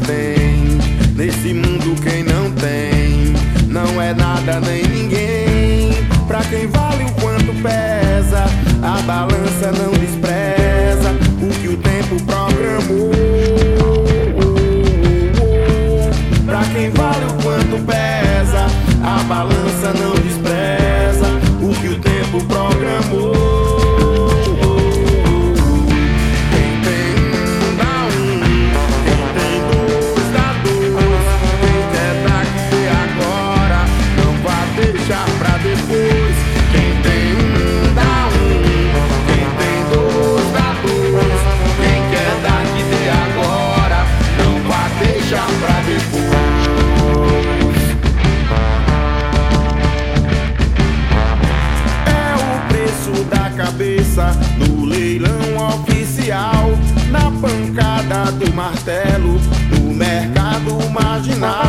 tem. Nesse mundo quem não tem, não é nada nem ninguém. Pra quem vale o quanto pesa, a balança não despreza o que o tempo programou. Pra quem vale o quanto pesa, a balança não despreza no leilão oficial. Na pancada do martelo, no mercado marginal.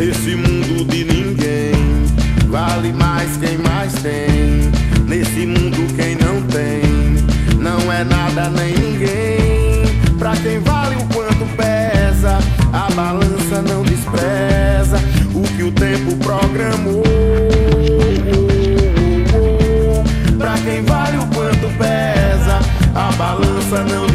Nesse mundo de ninguém, vale mais quem mais tem. Nesse mundo quem não tem, não é nada nem ninguém. Pra quem vale o quanto pesa, a balança não despreza o que o tempo programou. Pra quem vale o quanto pesa, a balança não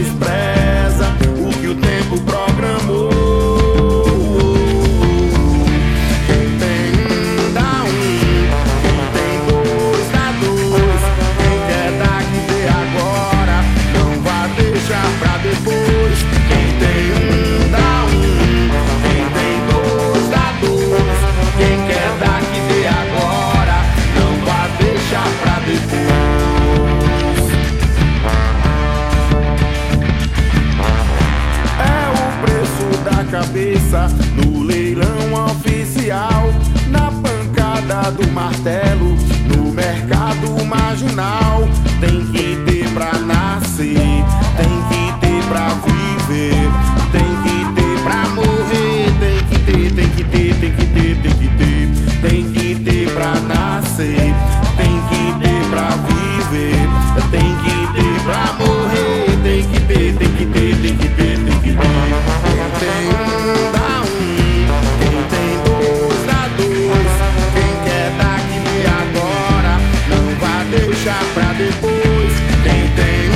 no leilão oficial, na pancada do martelo, no mercado marginal. Tem que ter pra nascer, tem que ter pra viver, tem que ter pra morrer, tem que ter, tem que ter, tem que ter, tem que ter, tem que ter pra nascer. pra depois. Quem tem